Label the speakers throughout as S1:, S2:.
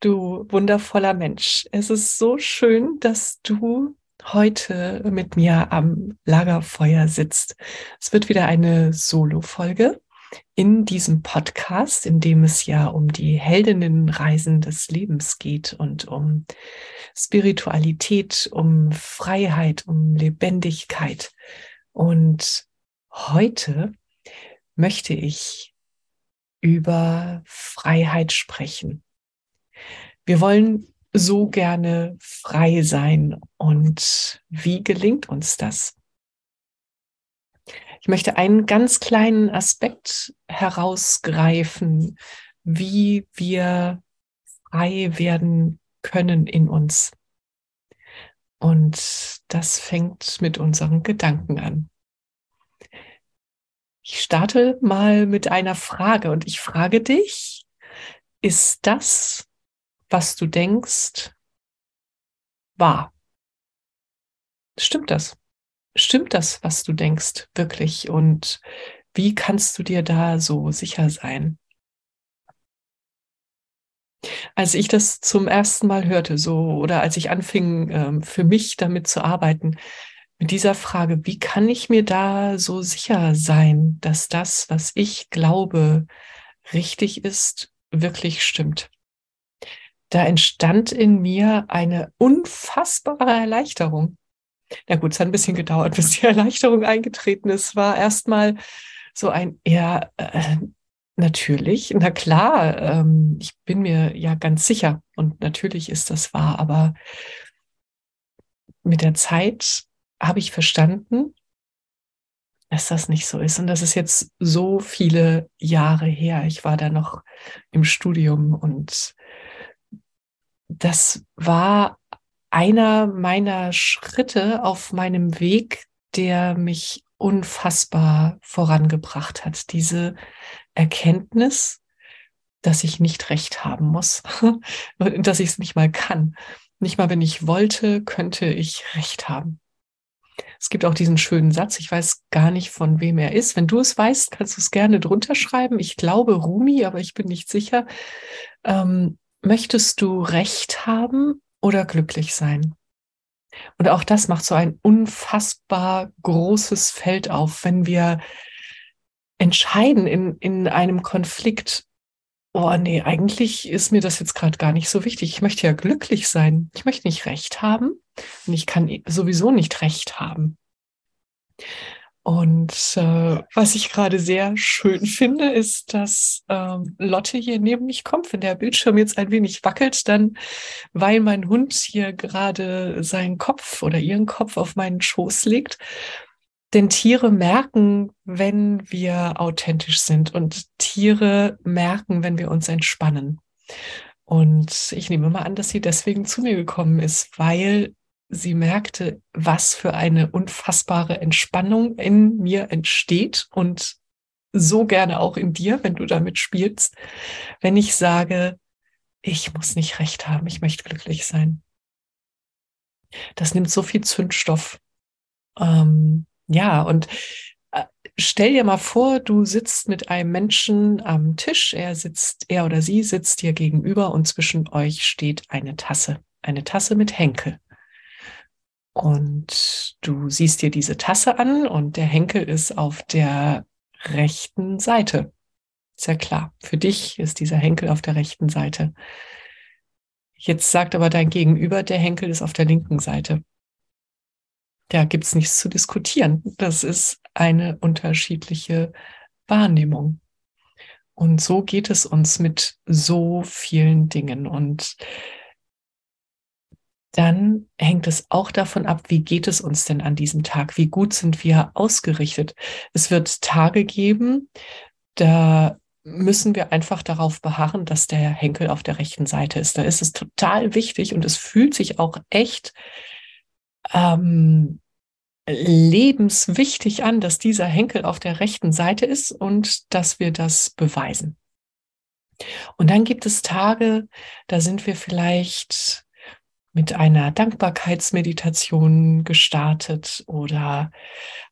S1: Du wundervoller Mensch. Es ist so schön, dass du heute mit mir am Lagerfeuer sitzt. Es wird wieder eine Solo-Folge in diesem Podcast, in dem es ja um die Heldinnenreisen des Lebens geht und um Spiritualität, um Freiheit, um Lebendigkeit. Und heute möchte ich über Freiheit sprechen. Wir wollen so gerne frei sein. Und wie gelingt uns das? Ich möchte einen ganz kleinen Aspekt herausgreifen, wie wir frei werden können in uns. Und das fängt mit unseren Gedanken an. Ich starte mal mit einer Frage und ich frage dich, ist das, was du denkst, wahr. Stimmt das? Stimmt das, was du denkst, wirklich? Und wie kannst du dir da so sicher sein? Als ich das zum ersten Mal hörte, so oder als ich anfing, ähm, für mich damit zu arbeiten, mit dieser Frage, wie kann ich mir da so sicher sein, dass das, was ich glaube, richtig ist, wirklich stimmt? Da entstand in mir eine unfassbare Erleichterung. Na gut, es hat ein bisschen gedauert, bis die Erleichterung eingetreten ist. War erstmal so ein, ja, äh, natürlich, na klar, ähm, ich bin mir ja ganz sicher und natürlich ist das wahr, aber mit der Zeit habe ich verstanden, dass das nicht so ist. Und das ist jetzt so viele Jahre her. Ich war da noch im Studium und das war einer meiner Schritte auf meinem Weg, der mich unfassbar vorangebracht hat. Diese Erkenntnis, dass ich nicht recht haben muss, dass ich es nicht mal kann. Nicht mal, wenn ich wollte, könnte ich recht haben. Es gibt auch diesen schönen Satz, ich weiß gar nicht, von wem er ist. Wenn du es weißt, kannst du es gerne drunter schreiben. Ich glaube Rumi, aber ich bin nicht sicher. Ähm, möchtest du Recht haben oder glücklich sein? Und auch das macht so ein unfassbar großes Feld auf, wenn wir entscheiden in, in einem Konflikt, oh nee, eigentlich ist mir das jetzt gerade gar nicht so wichtig. Ich möchte ja glücklich sein. Ich möchte nicht Recht haben und ich kann sowieso nicht Recht haben. Und äh, was ich gerade sehr schön finde, ist, dass ähm, Lotte hier neben mich kommt. Wenn der Bildschirm jetzt ein wenig wackelt, dann, weil mein Hund hier gerade seinen Kopf oder ihren Kopf auf meinen Schoß legt. Denn Tiere merken, wenn wir authentisch sind und Tiere merken, wenn wir uns entspannen. Und ich nehme mal an, dass sie deswegen zu mir gekommen ist, weil sie merkte, was für eine unfassbare Entspannung in mir entsteht und so gerne auch in dir, wenn du damit spielst, wenn ich sage, ich muss nicht recht haben, ich möchte glücklich sein. Das nimmt so viel Zündstoff. Ähm, ja, und äh, stell dir mal vor, du sitzt mit einem Menschen am Tisch, er sitzt, er oder sie sitzt dir gegenüber und zwischen euch steht eine Tasse, eine Tasse mit Henkel. Und du siehst dir diese Tasse an und der Henkel ist auf der rechten Seite. Ja klar. Für dich ist dieser Henkel auf der rechten Seite. Jetzt sagt aber dein Gegenüber, der Henkel ist auf der linken Seite. Da gibt's nichts zu diskutieren. Das ist eine unterschiedliche Wahrnehmung. Und so geht es uns mit so vielen Dingen. Und dann hängt es auch davon ab, wie geht es uns denn an diesem Tag? Wie gut sind wir ausgerichtet? Es wird Tage geben, da müssen wir einfach darauf beharren, dass der Henkel auf der rechten Seite ist. Da ist es total wichtig und es fühlt sich auch echt ähm, lebenswichtig an, dass dieser Henkel auf der rechten Seite ist und dass wir das beweisen. Und dann gibt es Tage, da sind wir vielleicht mit einer Dankbarkeitsmeditation gestartet oder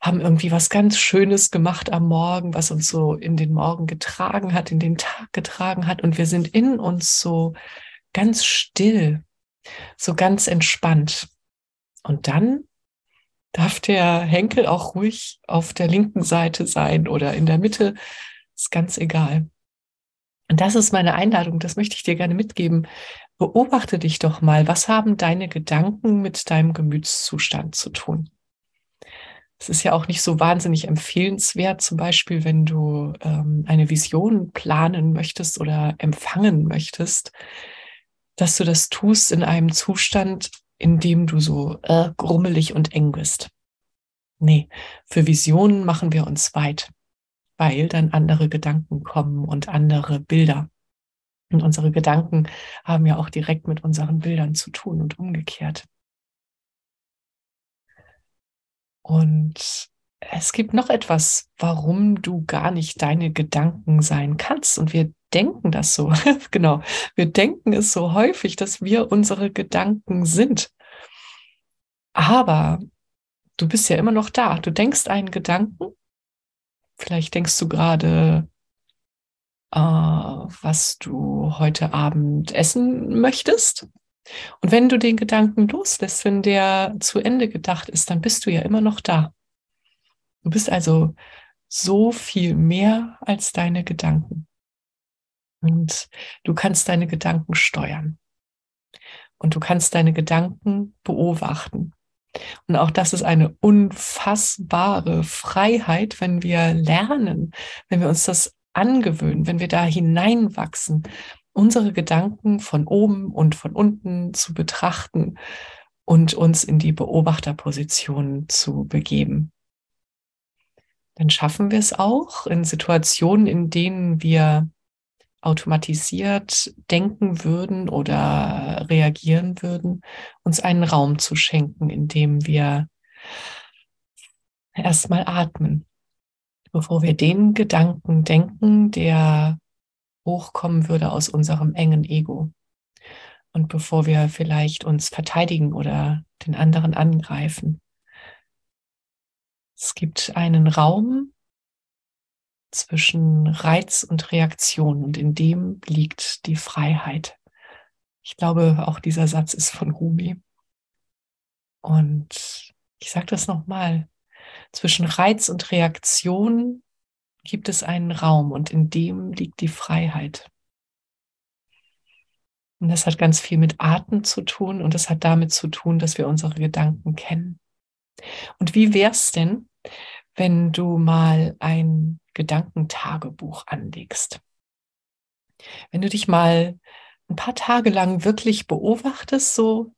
S1: haben irgendwie was ganz Schönes gemacht am Morgen, was uns so in den Morgen getragen hat, in den Tag getragen hat. Und wir sind in uns so ganz still, so ganz entspannt. Und dann darf der Henkel auch ruhig auf der linken Seite sein oder in der Mitte. Ist ganz egal. Und das ist meine Einladung, das möchte ich dir gerne mitgeben. Beobachte dich doch mal, was haben deine Gedanken mit deinem Gemütszustand zu tun? Es ist ja auch nicht so wahnsinnig empfehlenswert, zum Beispiel, wenn du ähm, eine Vision planen möchtest oder empfangen möchtest, dass du das tust in einem Zustand, in dem du so äh, grummelig und eng bist. Nee, für Visionen machen wir uns weit, weil dann andere Gedanken kommen und andere Bilder. Und unsere Gedanken haben ja auch direkt mit unseren Bildern zu tun und umgekehrt. Und es gibt noch etwas, warum du gar nicht deine Gedanken sein kannst. Und wir denken das so. genau. Wir denken es so häufig, dass wir unsere Gedanken sind. Aber du bist ja immer noch da. Du denkst einen Gedanken. Vielleicht denkst du gerade, äh, was du heute Abend essen möchtest. Und wenn du den Gedanken loslässt, wenn der zu Ende gedacht ist, dann bist du ja immer noch da. Du bist also so viel mehr als deine Gedanken. Und du kannst deine Gedanken steuern. Und du kannst deine Gedanken beobachten. Und auch das ist eine unfassbare Freiheit, wenn wir lernen, wenn wir uns das angewöhnen, wenn wir da hineinwachsen, unsere Gedanken von oben und von unten zu betrachten und uns in die Beobachterposition zu begeben. Dann schaffen wir es auch in Situationen, in denen wir automatisiert denken würden oder reagieren würden, uns einen Raum zu schenken, in dem wir erstmal atmen bevor wir den Gedanken denken, der hochkommen würde aus unserem engen Ego. Und bevor wir vielleicht uns verteidigen oder den anderen angreifen. Es gibt einen Raum zwischen Reiz und Reaktion und in dem liegt die Freiheit. Ich glaube, auch dieser Satz ist von Rumi. Und ich sage das nochmal, zwischen Reiz und Reaktion gibt es einen Raum und in dem liegt die Freiheit. Und das hat ganz viel mit Atem zu tun und das hat damit zu tun, dass wir unsere Gedanken kennen. Und wie wär's denn, wenn du mal ein Gedankentagebuch anlegst? Wenn du dich mal ein paar Tage lang wirklich beobachtest, so,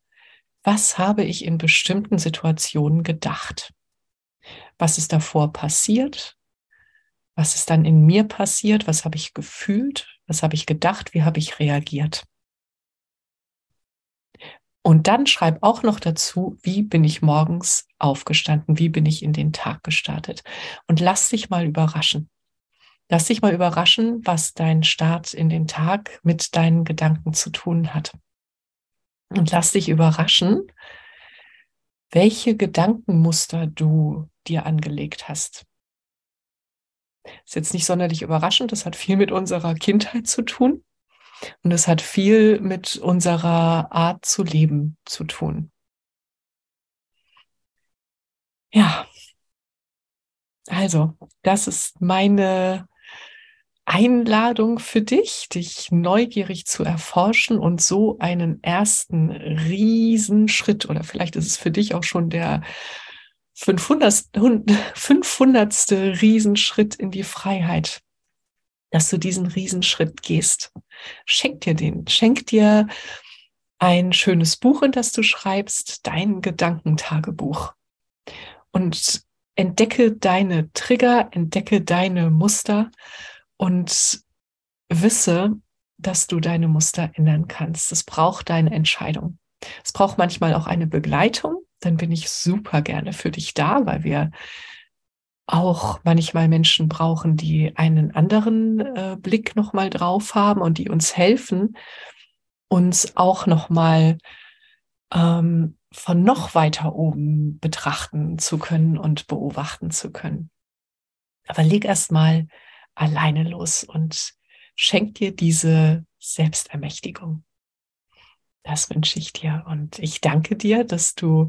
S1: was habe ich in bestimmten Situationen gedacht? Was ist davor passiert, was ist dann in mir passiert, was habe ich gefühlt, was habe ich gedacht, wie habe ich reagiert. Und dann schreib auch noch dazu, wie bin ich morgens aufgestanden, wie bin ich in den Tag gestartet. Und lass dich mal überraschen. Lass dich mal überraschen, was dein Start in den Tag mit deinen Gedanken zu tun hat. Und lass dich überraschen, welche Gedankenmuster du dir angelegt hast. Ist jetzt nicht sonderlich überraschend, das hat viel mit unserer Kindheit zu tun und es hat viel mit unserer Art zu leben zu tun. Ja, also, das ist meine Einladung für dich, dich neugierig zu erforschen und so einen ersten Riesenschritt oder vielleicht ist es für dich auch schon der 500. 500. Riesenschritt in die Freiheit, dass du diesen Riesenschritt gehst. Schenk dir den, schenk dir ein schönes Buch, in das du schreibst, dein Gedankentagebuch. Und entdecke deine Trigger, entdecke deine Muster und wisse, dass du deine Muster ändern kannst. Es braucht deine Entscheidung. Es braucht manchmal auch eine Begleitung. Dann bin ich super gerne für dich da, weil wir auch manchmal Menschen brauchen, die einen anderen äh, Blick nochmal drauf haben und die uns helfen, uns auch nochmal ähm, von noch weiter oben betrachten zu können und beobachten zu können. Aber leg erst mal alleine los und schenk dir diese Selbstermächtigung. Das wünsche ich dir und ich danke dir, dass du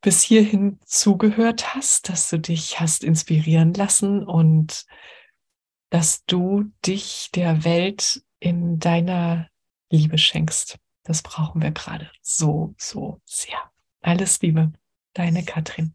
S1: bis hierhin zugehört hast, dass du dich hast inspirieren lassen und dass du dich der Welt in deiner Liebe schenkst. Das brauchen wir gerade so, so sehr. Alles Liebe, deine Katrin.